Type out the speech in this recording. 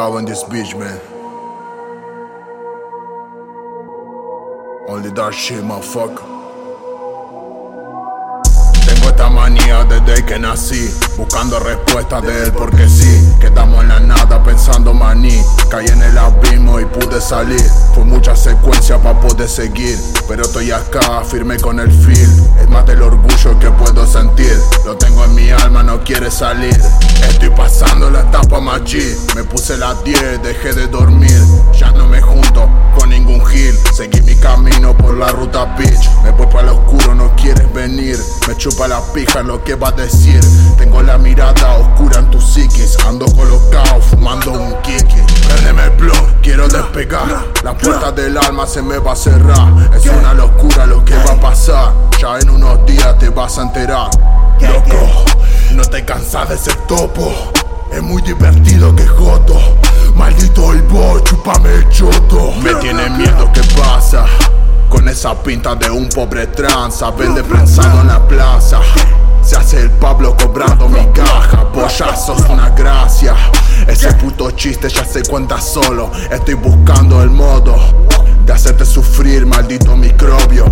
This bitch, man. Only that shit, motherfucker. Tengo esta manía desde que nací, buscando respuestas de él porque sí. Quedamos en la nada pensando maní, caí en el abismo y pude salir. Fue mucha secuencia para poder seguir, pero estoy acá firme con el feel. Es más del orgullo lo tengo en mi alma, no quiere salir. Estoy pasando la etapa machi, me puse las 10, dejé de dormir, ya no me junto con ningún gil. Seguí mi camino por la ruta bitch, me voy para el oscuro, no quieres venir, me chupa la pija lo que va a decir. Tengo la mirada oscura en tu psiquis. Ando colocado fumando un kiki. Préndeme el blog, quiero despegar. La puerta del alma se me va a cerrar. Es una locura lo que va a pasar. Ya en unos días te vas a enterar. Loco, no te cansas de ser topo. Es muy divertido que joto. Maldito el boy, chupame el choto. Me tiene miedo, ¿qué pasa? Con esa pinta de un pobre tranza. Vende prensado en la plaza. Se hace el Pablo cobrando mi caja. Polla, una gracia. Ese puto chiste ya se cuenta solo. Estoy buscando el modo de hacerte sufrir, maldito microbio.